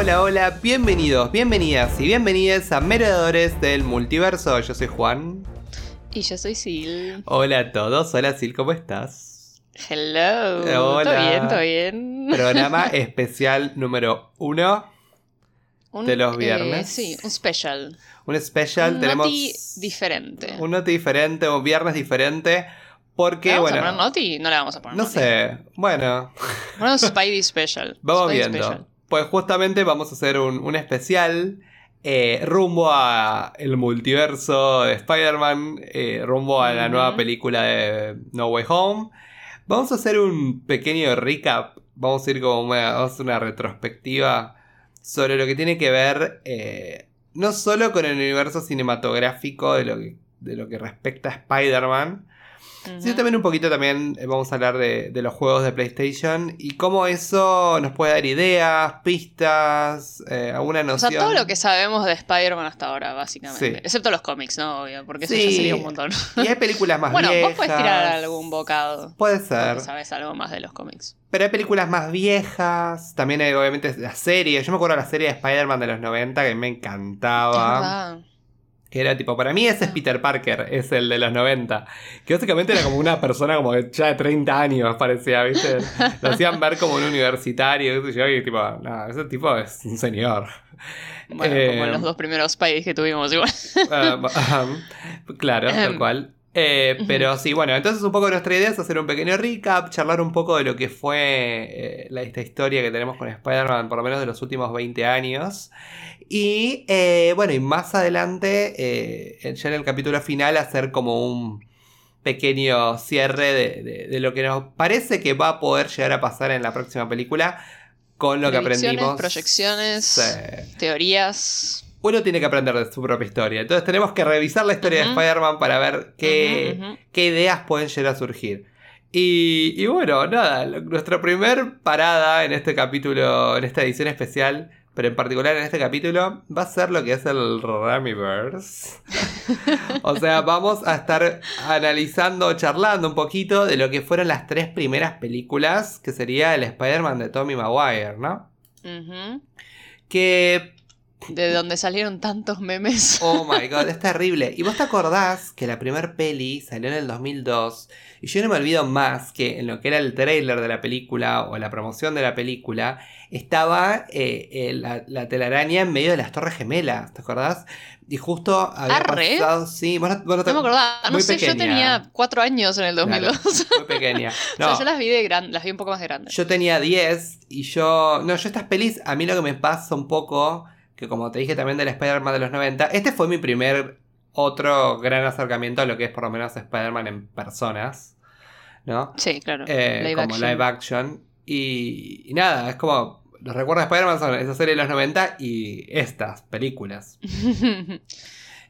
Hola, hola, bienvenidos, bienvenidas y bienvenidas a Merodeadores del Multiverso. Yo soy Juan. Y yo soy Sil. Hola a todos, hola Sil, ¿cómo estás? Hello. Hola. ¿Todo bien? ¿Todo bien? Programa especial número uno. Un, de los eh, viernes. sí, un special. Un especial, un tenemos noti diferente. un noti diferente, un viernes diferente. Porque, ¿Le vamos bueno, a poner noti? No le vamos a poner no noti. sé, bueno, Bueno, Spidey Special. Vamos Spidey viendo. Special. Pues justamente vamos a hacer un, un especial eh, rumbo a el multiverso de Spider-Man, eh, rumbo a la nueva película de No Way Home. Vamos a hacer un pequeño recap, vamos a ir como una, vamos a hacer una retrospectiva sobre lo que tiene que ver eh, no solo con el universo cinematográfico de lo que, de lo que respecta a Spider-Man, Ujú. Sí, también un poquito también eh, vamos a hablar de, de los juegos de PlayStation y cómo eso nos puede dar ideas, pistas, eh, alguna O noción. sea, todo lo que sabemos de Spider-Man hasta ahora, básicamente. Sí. Excepto los cómics, ¿no? Obvio, porque eso ya sería un montón. Y hay películas más bueno, viejas. vos podés tirar algún bocado. Puede ser. sabes algo más de los cómics. Pero hay películas más viejas. También hay obviamente la serie. Yo me acuerdo de la serie de Spider-Man de los 90 que me encantaba. Que era tipo, para mí ese es Peter Parker, es el de los 90. Que básicamente era como una persona como de ya de 30 años, parecía, ¿viste? Lo hacían ver como un universitario, sé yo, y tipo, no, ese tipo es un señor. Bueno, Eh, como los dos primeros Spidey que tuvimos igual. Ah, ajá. claro, tal Ehem. cual. Eh, pero sí, bueno, entonces un poco nuestra idea es hacer un pequeño recap, charlar un poco de lo que fue eh, la, esta historia que tenemos con Spider-Man, por lo menos de los últimos 20 años. Y eh, bueno, y más adelante, ya en el capítulo final, hacer como un pequeño cierre de, de- de lo que nos parece que va a poder llegar a pasar en la próxima película con lo que aprendimos. proyecciones, Sí teorías. Uno tiene que aprender de su propia historia. Entonces tenemos que revisar la historia de Spider-Man para ver qué, ideas pueden llegar a surgir. Y, y bueno, nada, nuestra primer parada en este capítulo, en esta edición especial, pero en particular en este capítulo, va a ser lo que es el Ramiverse. o sea, vamos a estar analizando, charlando un poquito de lo que fueron las tres primeras películas, que sería el Spider-Man de Tommy Maguire, ¿no? Que De donde salieron tantos memes. Oh my god, es terrible. ¿Y vos te acordás que la primer peli salió en el 2002? Y yo no me olvido más que en lo que era el trailer de la película o la promoción de la película, estaba eh, eh, la, la telaraña en medio de las Torres Gemelas, ¿te acordás? Y justo había Arre. pasado. Sí, vos no, vos no me acordaba. No muy sé, yo pequeña. tenía cuatro años en el 2002. Muy pequeña. o No, sea, yo las vi de gran, las vi un poco más de grandes. yo tenía 10 y yo. No, yo estas pelis, a mí lo que me pasa un poco, que como te dije también del Spider-Man de los 90, este fue mi primer otro gran acercamiento a lo que es por lo menos Spider-Man en personas, ¿no? Sí, claro. Eh, Live como action. live action. Y, y nada, es como. Los recuerdos de Spider-Man son esa serie de los 90 y estas películas.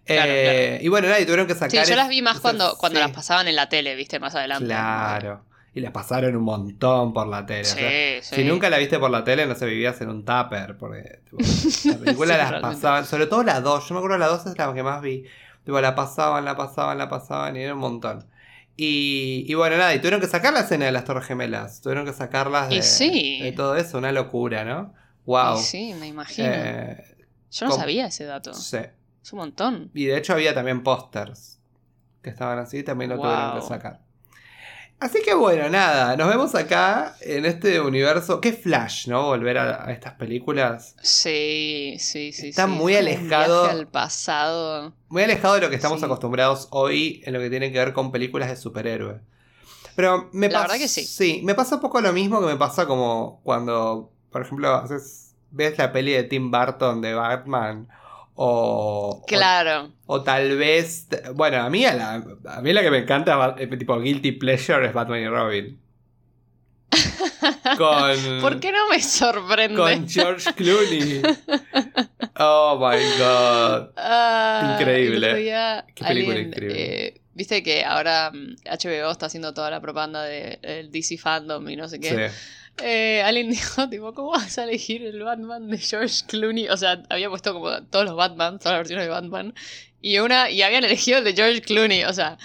Claro, Eh, Y bueno, nada, y tuvieron que sí, sacar. yo las vi más cuando, cuando sí. las pasaban en la tele, viste, más adelante. Claro. Y las pasaron un montón por la tele. o Sí, sea, sí. Si nunca la viste por la tele, no se vivías en un tupper. Porque tipo, la película Sí, las realmente. pasaban, sobre todo la 2. Yo me acuerdo la 2 es la que más vi. Tipo, la pasaban, la pasaban, la pasaban y era un montón. Y, y bueno, nada, y tuvieron que sacar la escena de las Torres Gemelas. Tuvieron que sacarlas de, de todo eso. Una locura, ¿no? Wow. Y Sí, me imagino. Eh, yo no sabía ese dato. sí. Es un montón. Y de hecho había también pósters que estaban así, también lo tuvieron que sacar. Así que bueno, nada, nos vemos acá en este universo. Qué flash, ¿no? Volver a, a estas películas. Sí, sí, sí. Está sí. muy alejado. al pasado. Muy alejado de lo que estamos Sí. acostumbrados hoy en lo que tiene que ver con películas de superhéroes. Pero me La pasa. verdad que sí. Sí, me pasa un poco lo mismo que me pasa como cuando, por ejemplo, haces, ves la peli de Tim Burton de Batman. O, Claro. O tal vez. Bueno, a mí, a la, a mí la que me encanta, eh, tipo Guilty Pleasure, es Batman y Robin. Con. ¿Por qué no me sorprende? Con George Clooney. Oh my god. Ah, Increíble. Qué película alguien, increíble. eh, Viste que ahora mm, HBO está haciendo toda la propaganda del DC Fandom y no sé qué. Sí. Eh, alguien dijo, tipo, ¿cómo vas a elegir el Batman de George Clooney? O sea, había puesto como todos los Batman, todas las versiones de Batman. Y una, y habían elegido el de George Clooney. O sea,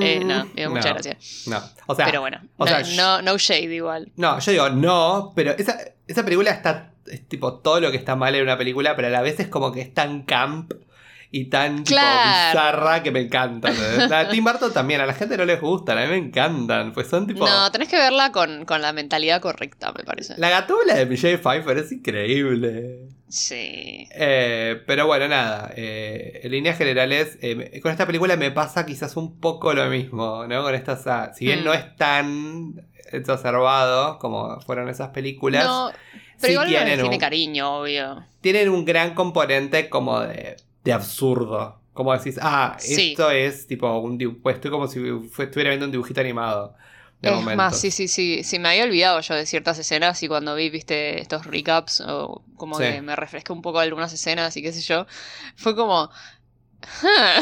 eh, no, mucha no, gracia. No. O sea, pero bueno, o no, sea, no, no shade igual. no, yo digo no, pero esa, esa película está es tipo todo lo que está mal en una película, pero a la vez es como que es tan camp y tan tipo, bizarra que me encanta. ¿entendés? La de Tim Burton también, a la gente no les gustan, a mí me encantan. Pues son tipo. No, tenés que verla con, con la mentalidad correcta, me parece. La gatula de Michelle Pfeiffer es increíble. Sí. Eh, pero bueno, nada. eh, en líneas generales, eh, con esta película me pasa quizás un poco lo mismo, ¿no? Con estas. ah, si bien Mm. no es tan exacerbado como fueron esas películas, No, pero sí igual no tienen tiene un- cariño, obvio. tienen un gran componente como de, de absurdo. Como decís, ah, Sí. esto es tipo un dibujo. Pues estoy como si estuviera viendo un dibujito animado. De Es más, sí, sí, sí. Sí, me había olvidado yo de ciertas escenas y cuando vi, viste, estos recaps o como Sí. que me refresqué un poco algunas escenas y qué sé yo, fue como... "Ah,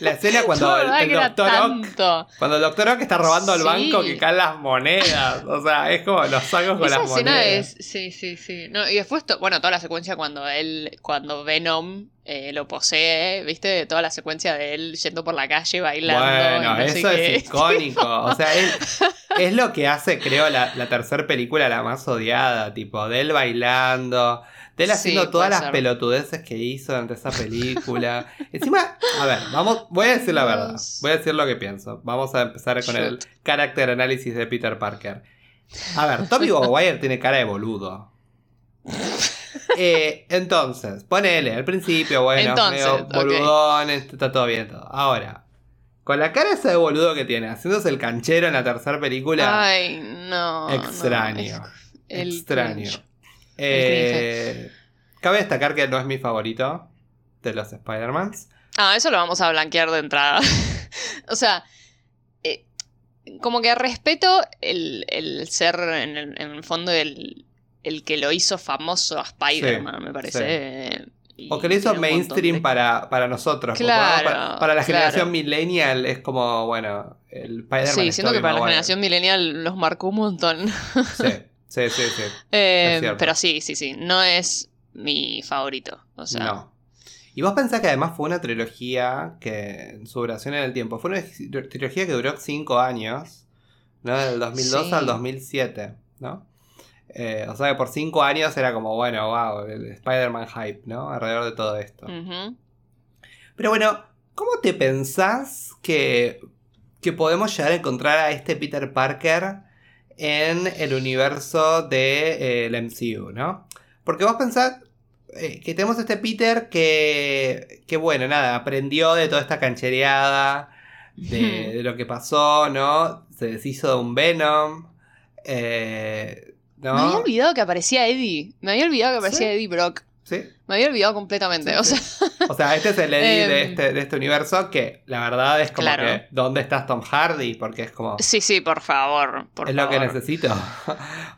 La escena cuando el, el doctor Ock. Cuando el doctor Ock está robando al Sí. banco que caen las monedas. O sea, es como los sacos con Esa las escena monedas. es, sí, sí, sí. No, y después, to- bueno, toda la secuencia cuando él, cuando Venom eh, lo posee, viste, toda la secuencia de él yendo por la calle bailando. Bueno, no eso es icónico. O sea, es, es lo que hace, creo, la, la tercera película la más odiada. Tipo, de él bailando. De él Sí, haciendo todas las ser. pelotudeces que hizo durante esa película. Encima, a ver, vamos, voy a decir la verdad. Voy a decir lo que pienso. Vamos a empezar con el Shoot. character análisis de Peter Parker. A ver, Tommy Maguire tiene cara de boludo. Eh, entonces, ponele al principio, bueno, Entonces, medio boludón, está todo bien todo. Ahora, con la cara esa de boludo que tiene, haciéndose el canchero en la tercera película, Ay, no. no, extraño. es- el extraño. Eh, cabe destacar que no es mi favorito de los Spider-Mans. Ah, eso lo vamos a blanquear de entrada. o sea, eh, como que respeto el, el ser en el, en el fondo el, el que lo hizo famoso a Spider-Man, me parece. sí. eh, y O que lo hizo mainstream de- para, para nosotros. Claro, para, para la claro. generación millennial es como, bueno, el Spider-Man. Sí, siento que para la generación millennial los marcó un montón. Sí, sí, sí. sí. Eh, pero sí, sí, sí. No es mi favorito. O sea, no. Y vos pensás que además fue una trilogía que en su duración en el tiempo, fue una trilogía que duró 5 años, ¿no? Del 2002 Sí. al 2007, ¿no? Eh, o sea que por 5 años era como, bueno, wow, el Spider-Man hype, ¿no? Alrededor de todo esto. ujú. Pero bueno, ¿cómo te pensás que, que podemos llegar a encontrar a este Peter Parker en el universo del MCU, ¿no? Porque vos pensás eh, que tenemos este Peter que, que, bueno, nada, aprendió de toda esta canchereada, de, de lo que pasó, ¿no? Se deshizo de un Venom, eh, ¿no? Me había olvidado que aparecía Eddie. Me había olvidado que aparecía ¿Sí? Eddie Brock. ¿Sí? Me había olvidado completamente. Sí, o sí. sea, O sea, este es el Eddie de, Em, este, de este universo que la verdad es como Claro. que ¿dónde estás Tom Hardy? Porque es como sí, sí, por favor. Por es lo que necesito.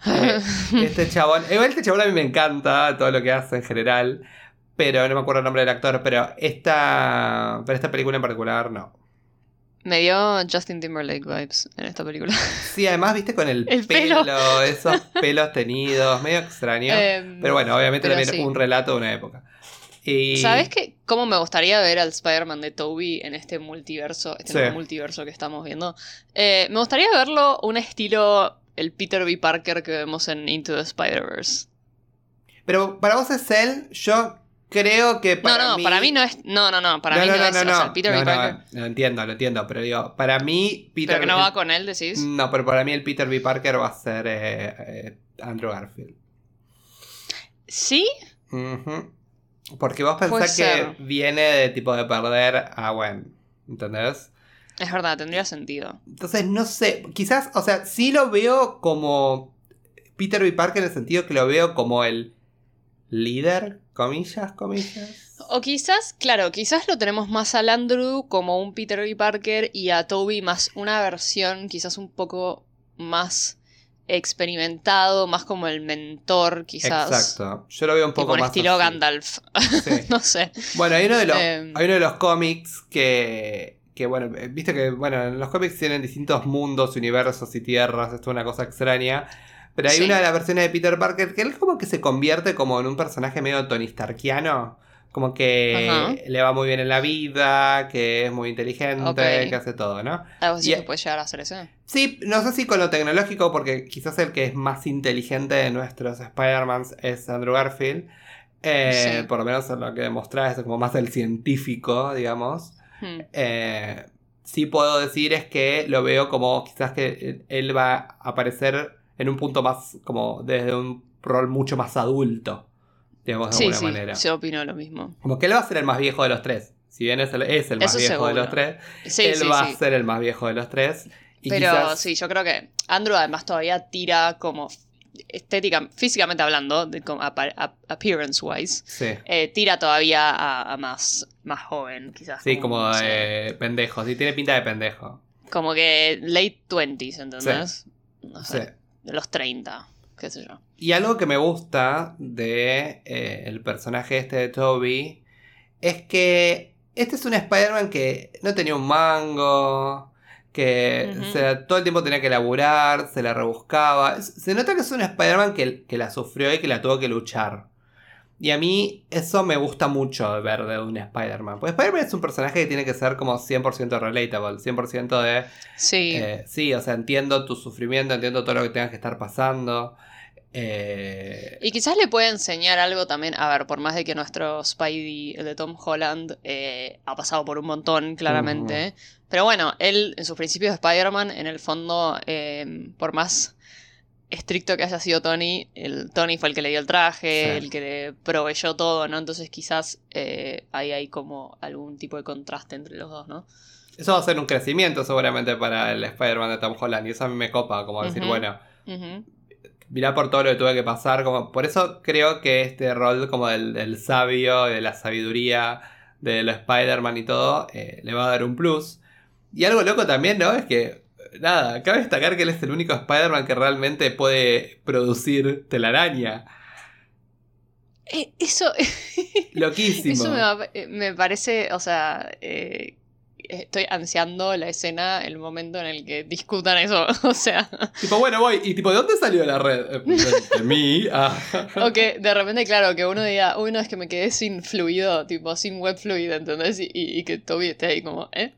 Eh, este chabón, igual este chabón a mí me encanta todo lo que hace en general, pero no me acuerdo el nombre del actor, pero esta pero esta película en particular no. Me dio Justin Timberlake vibes en esta película. Sí, además viste con el, El pelo, pelo. esos pelos tenidos, medio extraño. Em, pero bueno, obviamente pero también sí. un relato de una época. Y ¿Sabes qué? ¿Cómo me gustaría ver al Spider-Man de Toby en este multiverso, este Sí. nuevo multiverso que estamos viendo? Eh, me gustaría verlo un estilo el Peter B. Parker que vemos en Into the Spider-Verse. Pero para vos es él, yo creo que para no, no, mí... para mí no es. No, no, no, para mí no, es. o sea, Peter no, B. no, Parker. Lo entiendo, lo entiendo, pero digo, para mí Peter Pero que no va con él, decís. No, pero para mí el Peter B. Parker va a ser eh, eh, Andrew Garfield. ¿Sí? Ujú. Porque vos pensás que viene de tipo de perder a Gwen, ¿entendés? Es verdad, tendría sentido. Entonces, no sé, quizás, o sea, sí lo veo como Peter B. Parker en el sentido que lo veo como el líder, comillas, comillas. O quizás, claro, quizás lo tenemos más al Andrew como un Peter B. Parker y a Toby más una versión quizás un poco más experimentado, más como el mentor, quizás. Exacto. Yo lo veo un poco un más estilo así. Gandalf. Sí. no sé. Bueno, hay uno de los, Em. hay uno de los cómics que, que, bueno, eh, viste que, bueno, en los cómics tienen distintos mundos, universos y tierras, esto es una cosa extraña. Pero hay Sí. una de las versiones de Peter Parker que él como que se convierte como en un personaje medio Tony Starkiano. Como que Ajá. le va muy bien en la vida, que es muy inteligente, que hace todo, ¿no? Algo así Y- que puede llegar a ser ese. Sí, no sé si con lo tecnológico, porque quizás el que es más inteligente de nuestros Spider-Man es Andrew Garfield. Eh, Sí. Por lo menos en lo que demostraba es como más el científico, digamos. Hmm. Eh, sí puedo decir es que lo veo como quizás que él va a aparecer en un punto más, como desde un rol mucho más adulto, digamos de Sí, alguna sí, manera. yo opino lo mismo. Como que él va a ser el más viejo de los tres. Si bien es el, es el más Eso viejo de los tres, Sí, él va a ser el más viejo de los tres. Y Pero quizás- sí, yo creo que Andrew además todavía tira como estética, físicamente hablando, de, appearance wise, Sí, eh, tira todavía a, a más, más joven, quizás. sí como no sé, de pendejo. Sí, tiene pinta de pendejo. como que late 20s, ¿entendés? No sé, Sí. De los 30, qué sé yo. Y algo que me gusta de eh, el personaje este de Toby es que este es un Spider-Man que no tenía un mango, que sea, todo el tiempo tenía que laburar, se la rebuscaba. Se nota que es un Spider-Man que, que la sufrió y que la tuvo que luchar. Y a mí eso me gusta mucho de ver de un Spider-Man. Porque Spider-Man es un personaje que tiene que ser como 100% relatable, 100% de... Sí, Eh, sí, o sea, entiendo tu sufrimiento, entiendo todo lo que tengas que estar pasando. Eh, Y quizás le puede enseñar algo también, a ver, por más de que nuestro Spidey, el de Tom Holland, eh, ha pasado por un montón, claramente. Pero bueno, él en sus principios de Spider-Man, en el fondo, eh, por más estricto que haya sido Tony, el Tony fue el que le dio el traje, Sí. el que le proveyó todo, ¿no? Entonces quizás eh, ahí hay como algún tipo de contraste entre los dos, ¿no? Eso va a ser un crecimiento seguramente para el Spider-Man de Tom Holland. Y eso a mí me copa, como decir, bueno, Ujú. mirá por todo lo que tuve que pasar. Como, por eso creo que este rol como del, del sabio, de la sabiduría, de los Spider-Man y todo, eh, le va a dar un plus. Y algo loco también, ¿no? Es que, nada, cabe destacar que él es el único Spider-Man que realmente puede producir telaraña. Eh, Eso, Loquísimo. eso me, va- eh, me parece, o sea, eh, estoy ansiando la escena, el momento en el que discutan eso, o sea, Tipo, bueno, voy. ¿Y tipo, de dónde salió la red? De, mí. Ah. o que de repente, claro, que uno diga, uy, no, es que me quedé sin fluido, tipo, sin web fluido, ¿entendés? Y, y- y que Toby esté ahí como, ¿eh?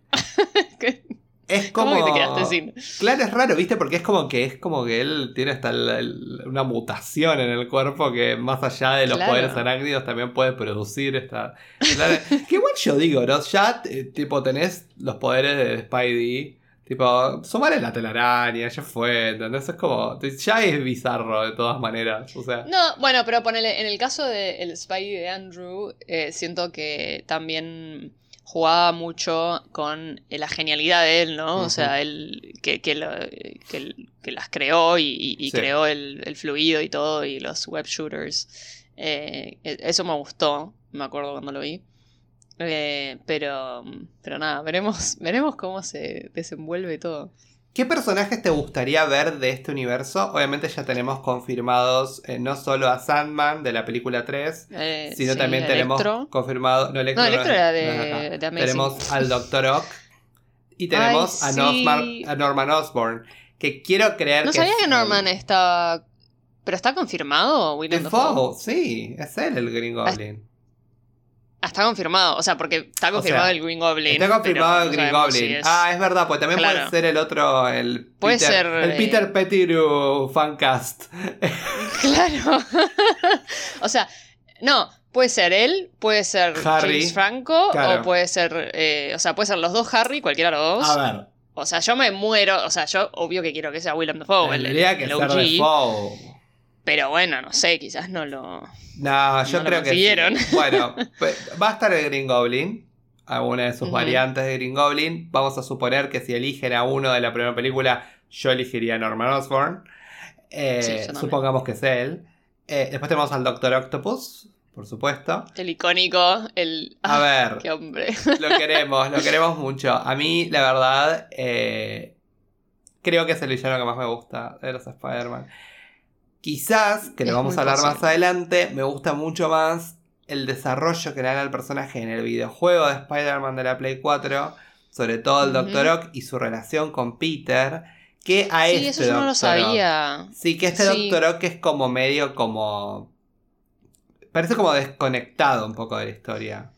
¿Qué? Es como. ¿Cómo que te quedaste sin? Claro, es raro, ¿viste? Porque es como que es como que él tiene hasta el- el- una mutación en el cuerpo que más allá de los Claro. poderes arácnidos también puede producir esta. claro, que igual yo digo, ¿no? Ya eh, tipo tenés los poderes de Spidey. Tipo, sumale la telaraña, ya fue, ¿entendés? Es como. Ya es bizarro de todas maneras. O sea. No, bueno, pero ponele, en el caso del Spidey de Andrew, eh, siento que también jugaba mucho con eh, la genialidad de él, ¿no? O sea, él que, que, lo- que las creó y, y- y Sí. creó el, el fluido y todo, y los web shooters. Eh, e- eso me gustó, me acuerdo cuando lo vi. Eh, pero, pero nada, veremos, veremos cómo se desenvuelve todo. ¿Qué personajes te gustaría ver de este universo? Obviamente ya tenemos confirmados eh, no solo a Sandman de la película 3, Eh, sino sí, también tenemos Electro. confirmado. No, Electro, No, era no de, Amazing. Tenemos al Doctor Ock y tenemos Ay, a, sí. Norman, a Norman Osborn. Que quiero creer No que. sabía es que Norman está. ¿Pero está confirmado, William Dafoe? Sí, es él el Green Goblin. Ah, está confirmado. O sea, porque está confirmado sea, el Green Goblin. Está confirmado el Green Goblin. si es- Ah, es verdad, pues también puede ser el otro, el Puede Peter, ser, el eh, Peter Pettigrew fancast. Claro. o sea, no. Puede ser él, puede ser Harry, James Franco, claro. o puede ser. eh, o sea, puede ser los dos Harry, cualquiera de los dos. A ver, O sea, yo me muero. O sea, yo obvio que quiero que sea William Dafoe, el, tendría que el OG. Pero bueno, no sé, quizás no lo. No, yo No lo creo que sí. Bueno, va a estar el Green Goblin. Alguna de sus variantes de Green Goblin. Vamos a suponer que si eligen a uno de la primera película, yo elegiría a Norman Osborn. Eh, Sí, supongamos que es él. Eh, después tenemos al Doctor Octopus, por supuesto. El icónico, el. A Ah, ver, Qué hombre. lo queremos, lo queremos mucho. A mí, la verdad, eh, creo que es el villano que más me gusta de los Spider-Man. Quizás, que lo Es vamos a hablar más adelante, me gusta mucho más el desarrollo que le dan al personaje en el videojuego de Spider-Man de la Play 4, sobre todo el Ujú. Doctor Ock y su relación con Peter, que a sí, este eso yo no lo. Ock. sabía. Sí, que este Sí. Doctor Ock es como medio como... Parece como desconectado un poco de la historia.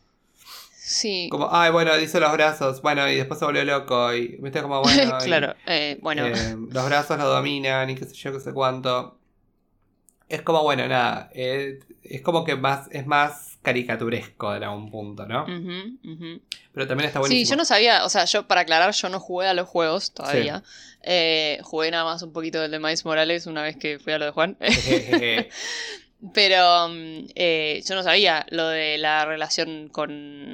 Sí. Como, ay, bueno, hizo los brazos, bueno, y después se volvió loco, y viste como, bueno. y, claro, eh, bueno. eh, los brazos lo dominan, y qué sé yo, qué sé cuánto. Es como, bueno, nada, eh, es como que más, es más caricaturesco en algún punto, ¿no? Ujú, ujú. Pero también está Sí, buenísimo. yo no sabía, o sea, yo para aclarar, yo no jugué a los juegos todavía. Eh, jugué nada más un poquito del de Miles Morales una vez que fui a lo de Juan. Pero mm, eh, yo no sabía lo de la relación con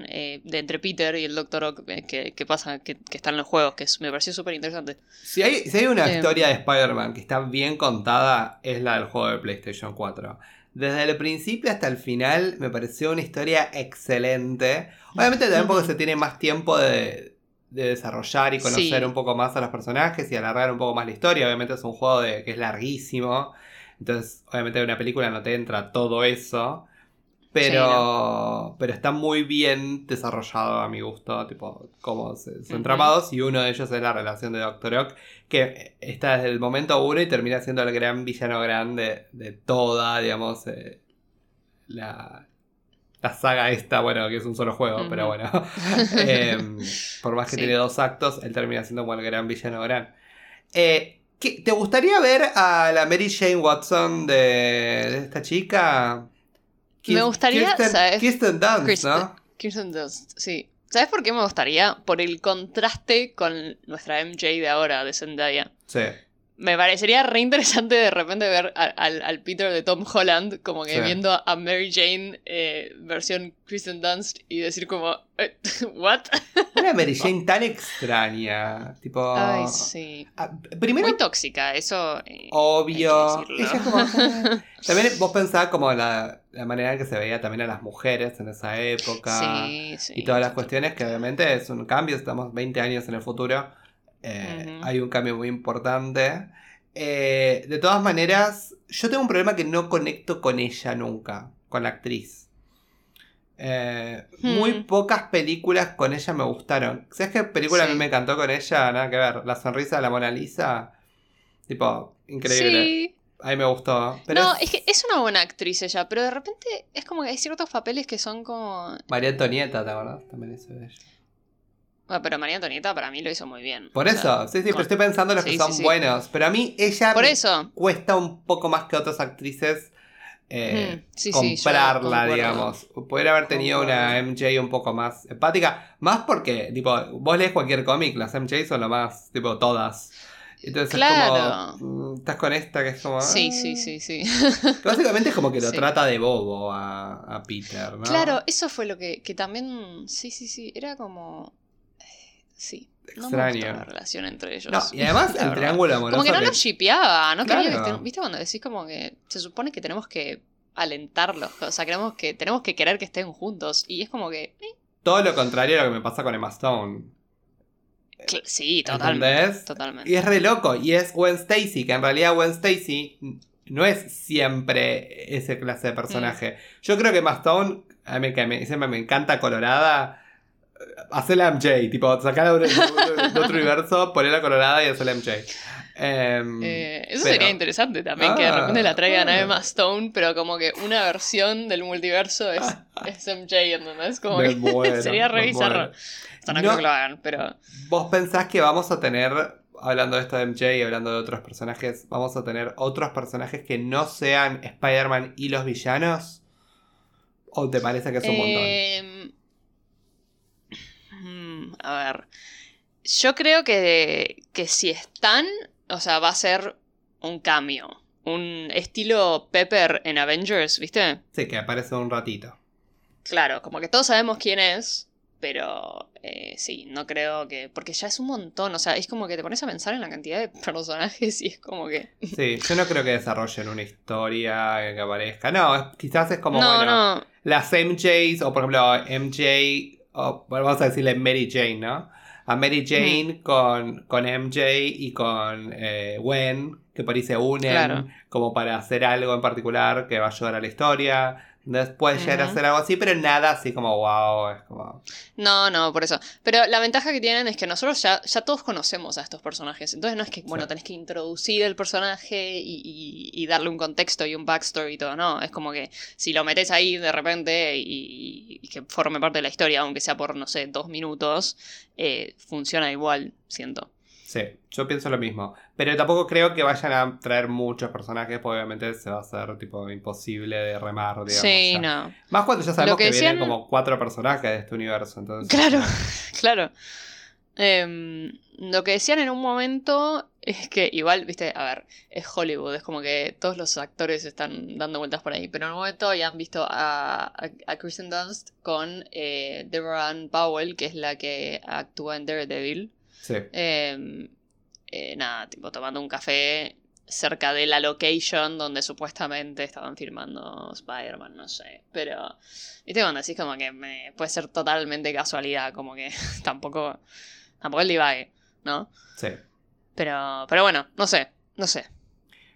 eh, de entre Peter y el Doctor Ock eh, que, que pasa, que, que está en los juegos, que es- me pareció súper interesante. Si hay, si hay una Eh. historia de Spider-Man que está bien contada, es la del juego de PlayStation 4. Desde el principio hasta el final me pareció una historia excelente. Obviamente también porque se tiene más tiempo de, de desarrollar y conocer Sí. un poco más a los personajes y alargar un poco más la historia. Obviamente es un juego de, que es larguísimo. Entonces, obviamente en una película no te entra todo eso. Pero, pero está muy bien desarrollado a mi gusto, tipo, cómo se, son Ujú. tramados. Y uno de ellos es la relación de Doctor Ock, que está desde el momento uno y termina siendo el gran villano grande de toda, digamos, eh, la, la saga esta, bueno, que es un solo juego, pero bueno. Em, por más que Sí. tiene dos actos, él termina siendo como el gran villano gran. Eh, ¿qué- ¿Te gustaría ver a la Mary Jane Watson de, de esta chica? Me gustaría, Kirsten, ¿sabes? Kirsten Dunst, Kristen- ¿no? Kirsten Dunst, sí. ¿Sabes por qué me gustaría? Por el contraste con nuestra MJ de ahora, de Zendaya. Sí. Me parecería re interesante de repente ver a- al, al Peter de Tom Holland como que Sí. viendo a Mary Jane eh, versión Kristen Dunst y decir como, eh, ¿what? Una Mary Jane tan extraña. Tipo. Ay, sí. Ah, Primero, Muy tóxica, eso. eh, obvio. Ella como. También vos pensás como la, la manera en que se veía también a las mujeres en esa época. Sí, sí. y todas las cuestiones que obviamente es un cambio, estamos 20 años en el futuro, eh, hay un cambio muy importante. Eh, de todas maneras, yo tengo un problema que no conecto con ella nunca, con la actriz. Eh, Muy Hmm. pocas películas con ella me gustaron. ¿Sabes qué película a mí me encantó con ella? Nada que ver. La sonrisa de la Mona Lisa. Tipo, increíble. Sí. A mí me gustó. Pero no, es es que es una buena actriz ella, pero de repente es como que hay ciertos papeles que son como... María Antonieta, ¿te acordás? También hizo de ella. Bueno, pero María Antonieta para mí lo hizo muy bien. Por eso, sea, sí, sí, pero estoy pensando en los Sí, que son sí. buenos. Pero a mí ella Por me eso. cuesta un poco más que otras actrices eh, Mm, comprarla, digamos. Poder haber tenido una MJ un poco más empática. Más porque, tipo, vos lees cualquier cómic, las MJ son lo más, tipo, todas. Entonces Claro. es como. mm, Estás con esta que es como. Sí, ah. sí, sí, sí. Básicamente es como que lo Sí. trata de bobo a, a Peter, ¿no? Claro, eso fue lo que, que también... Sí, sí, sí, era como... Sí. No me Extraño. la relación entre ellos. No, y además el verdad. triángulo amoroso. Como que no que- los shipeaba, no quería que Claro. estén- ¿Viste cuando decís como que se supone que tenemos que alentarlos? O sea, queremos que, tenemos que querer que estén juntos. Y es como que... eh, Todo lo contrario a lo que me pasa con Emma Stone. cl- sí, totalmente. ¿Entendés? Totalmente. Y es re loco. Y es Gwen Stacy, que en realidad Gwen Stacy no es siempre ese clase de personaje. Yo creo que Emma Stone, a mí que me, siempre me encanta colorada. Hacer la MJ, tipo, sacarla de, otro universo, ponerla colorada y hacer la MJ. Em, Eh, eso pero- sería interesante también, que de Ah, repente la traigan a ah. Emma Stone, pero como que una versión del multiverso es, es MJ, ¿entendés? Como que muero, sería re bizarro. O sea, no, No. creo que lo hagan, pero... ¿Vos pensás que vamos a tener, hablando de esto de MJ y hablando de otros personajes, vamos a tener otros personajes que no sean Spider-Man y los villanos? ¿O te parece que es un montón? A ver. Yo creo que, que si están, o sea, va a ser un cambio. Un estilo Pepper en Avengers, ¿viste? Sí, que aparece un ratito. Claro, como que todos sabemos quién es, pero eh, sí, no creo que... Porque ya es un montón, o sea, es como que te pones a pensar en la cantidad de personajes y es como que... Sí, yo no creo que desarrollen una historia que aparezca. No, es- quizás es como, no, bueno, no. las MJs, o por ejemplo, MJ, o bueno, vamos a decirle Mary Jane, ¿no? A Mary Jane con, con MJ y con eh, Gwen, que por ahí se unen Claro. como para hacer algo en particular que va a ayudar a la historia. Después llegar a hacer algo así, pero nada así como wow, es como... No, no, por eso. Pero la ventaja que tienen es que nosotros ya, ya todos conocemos a estos personajes. Entonces no es que, bueno, Sí. tenés que introducir el personaje y, y- y darle un contexto y un backstory y todo. No, es como que si lo metes ahí de repente y, y que forme parte de la historia, aunque sea por, no sé, dos minutos, eh, funciona igual, siento. Sí, yo pienso lo mismo. Pero tampoco creo que vayan a traer muchos personajes, porque obviamente se va a hacer tipo imposible de remar, digamos. sí, ya. no. Más cuando ya sabemos que que, vienen decían- como cuatro personajes de este universo, entonces... Claro, claro. Em, lo que decían en un momento es que igual, viste, a ver, es Hollywood, es como que todos los actores están dando vueltas por ahí, pero en un momento habían visto a, a, a Kristen Dunst con eh, Deborah Ann Powell, que es la que actúa en Daredevil. Sí. Em, eh, nada, tipo tomando un café cerca de la location donde supuestamente estaban filmando Spider-Man, no sé. Pero, viste, cuando decís como que me, puede ser totalmente casualidad, como que tampoco, tampoco el divague, ¿no? Sí. Pero, pero bueno, no sé, no sé.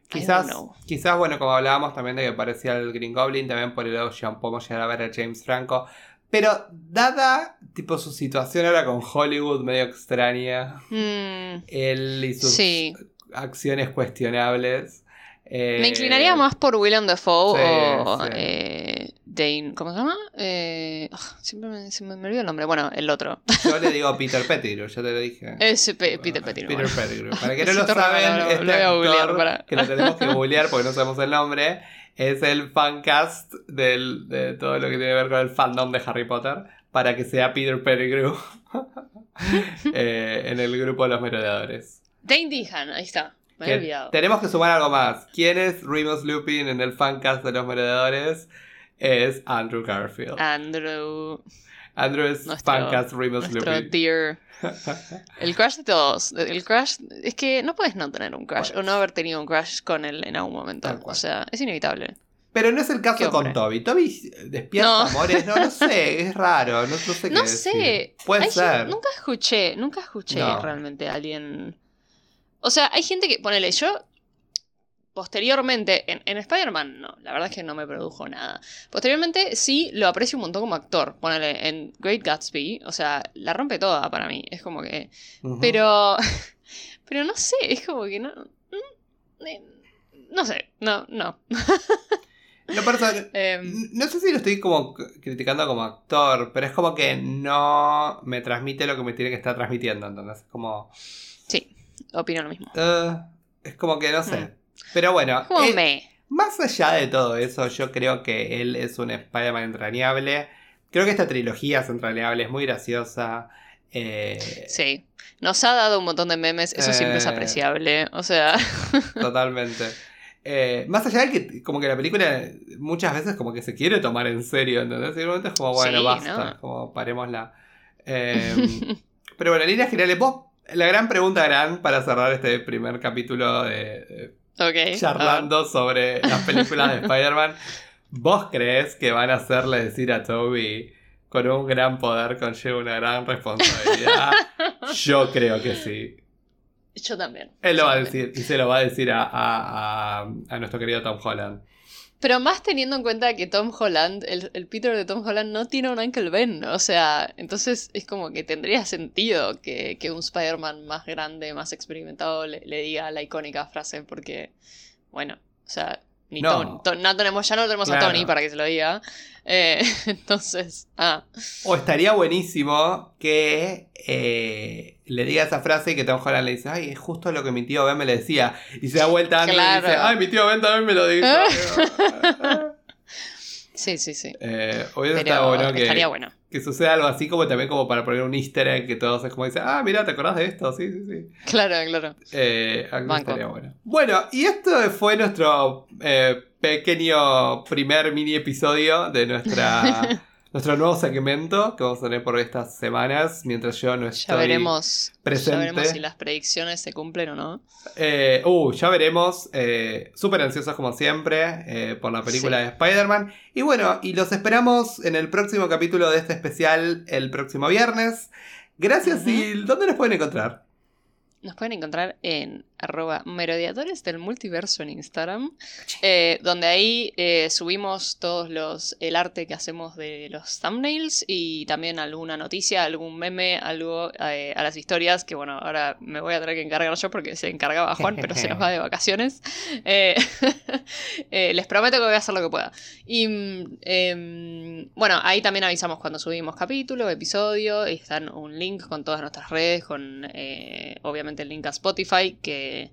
Quizás, quizás, bueno, como hablábamos también de que parecía el Green Goblin, también por el lado podemos llegar a ver a James Franco. Pero dada tipo su situación ahora con Hollywood medio extraña, Mm, él y sus sí, acciones cuestionables. eh, me inclinaría más por Willem Dafoe sí, o sí. eh, Dane, ¿cómo se llama? Eh, ah, siempre me, se me, me olvidó el nombre. Bueno, el otro. Yo le digo Peter Pettigrew, ya te lo dije. Es Pe- Peter Pettigrew. Peter bueno. Pettigrew. Para que no lo saben, este lo voy a googlear para- que lo tenemos que googlear porque no sabemos el nombre, es el fancast del, de todo lo que tiene que ver con el fandom de Harry Potter para que sea Peter Pettigrew eh, en el grupo de los merodeadores. Dane Dehan, ahí está. Me había olvidado. tenemos que sumar algo más. ¿Quién es Remus Lupin en el fancast de los merodeadores? Es Andrew Garfield. Andrew, Andrew es nuestro- fancast Remus Lupin. dear. El crush de todos. El crush. Es que no puedes no tener un crush Bueno. o no haber tenido un crush con él en algún momento. O sea, es inevitable. Pero no es el Qué caso con. Toby. Toby despierta No. amores. No, no sé, es raro. No, no sé qué No decir. sé. Puede Hay ser. gente- nunca escuché, nunca escuché No. realmente a alguien. O sea, hay gente que. Ponele, yo. Posteriormente, en, en Spider-Man no, la verdad es que no me produjo nada. Posteriormente sí lo aprecio un montón como actor. Ponele, en Great Gatsby, o sea, la rompe toda para mí. Es como que. Pero. Pero no sé, es como que no. mm, eh, No sé, no, no. No, Em, no sé si lo estoy como criticando como actor, pero es como que no me transmite lo que me tiene que estar transmitiendo. Entonces, como. sí, opino lo mismo. eh, es como que no sé. Mm. Pero bueno, eh, más allá de todo eso, yo creo que él es un Spider-Man entrañable. Creo que esta trilogía es entrañable, es muy graciosa. eh, Sí. Nos ha dado un montón de memes, eso siempre es Eh. apreciable. O sea, Totalmente. Eh, más allá de que como que la película muchas veces como que se quiere tomar en serio, ¿entendés? Y de momento es como, bueno, Sí, basta, ¿no? como parémosla. Eh, pero bueno, en líneas generales, vos, la gran pregunta gran para cerrar este primer capítulo de, charlando sobre las películas de Spider-Man, ¿vos crees que van a hacerle decir a Toby con un gran poder conlleva una gran responsabilidad? Yo creo que sí. Yo también. Él lo va a decir, y se lo va a decir a, a- a- a nuestro querido Tom Holland. Pero más teniendo en cuenta que Tom Holland, el, el Peter de Tom Holland no tiene un Uncle Ben. O sea, entonces es como que tendría sentido que, que un Spider-Man más grande, más experimentado, le, le diga la icónica frase. Porque, bueno, o sea, ni No. Tony- To- no tenemos, ya no tenemos Claro. a Tony para que se lo diga. Eh, entonces, ah, O estaría buenísimo que eh, le diga esa frase y que Tom Holland le dice, ay, es justo lo que mi tío Ben me le decía. Y se da vuelta y Claro. dice, ay, mi tío Ben también me lo dijo. sí, sí, sí. eh, Pero bueno que, estaría bueno. Que suceda algo así como también como para poner un easter egg que todos es como dicen, ah, mira, ¿te acordás de esto? Sí, sí, sí. Claro, claro. Eh, estaría bueno. Bueno, y esto fue nuestro eh, pequeño primer mini episodio de nuestra nuestro nuevo segmento que vamos a tener por estas semanas mientras yo no estoy. Ya veremos, ya presente. veremos si las predicciones se cumplen o no. Eh, uh, ya veremos. Eh, Súper ansiosos como siempre eh, por la película Sí. de Spider-Man. Y bueno, y los esperamos en el próximo capítulo de este especial el próximo viernes. Gracias Ujú. y ¿dónde nos pueden encontrar? Nos pueden encontrar en arroba merodiadores del multiverso en Instagram, eh, donde ahí eh, subimos todos los el arte que hacemos de los thumbnails y también alguna noticia, algún meme, algo eh, a las historias, que bueno, ahora me voy a tener que encargar yo porque se encargaba Juan, pero se nos va de vacaciones. les prometo que voy a hacer lo que pueda. Y em, bueno, ahí también avisamos cuando subimos capítulo, episodio, y están un link con todas nuestras redes, con obviamente el link a Spotify, que que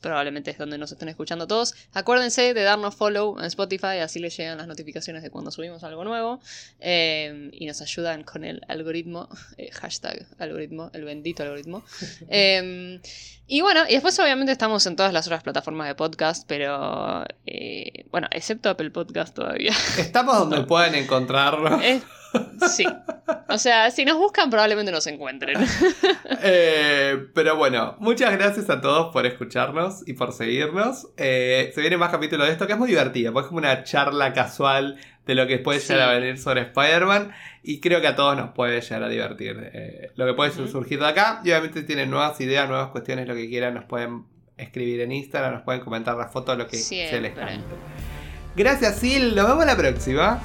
probablemente es donde nos estén escuchando todos. Acuérdense de darnos follow en Spotify, así les llegan las notificaciones de cuando subimos algo nuevo. Eh, y nos ayudan con el algoritmo, eh, hashtag algoritmo, el bendito algoritmo. Eh, y bueno, y después obviamente estamos en todas las otras plataformas de podcast, pero bueno, excepto Apple Podcast todavía. Estamos donde pueden encontrarlo. Sí. O sea, si nos buscan probablemente nos encuentren. Eh, pero bueno, muchas gracias a todos por escucharnos y por seguirnos. Eh, se viene más capítulos de esto que es muy divertido, porque es como una charla casual de lo que puede llegar a venir sobre Spider-Man y creo que a todos nos puede llegar a divertir eh, lo que puede surgir de acá. Y obviamente si tienen nuevas ideas, nuevas cuestiones, lo que quieran, nos pueden escribir en Instagram, nos pueden comentar las fotos, lo que se les cante. Gracias, Sil. Nos vemos la próxima.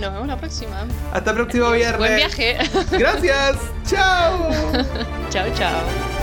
Nos vemos la próxima. Hasta el próximo viernes. Buen viaje. Gracias. chao. chao, chao.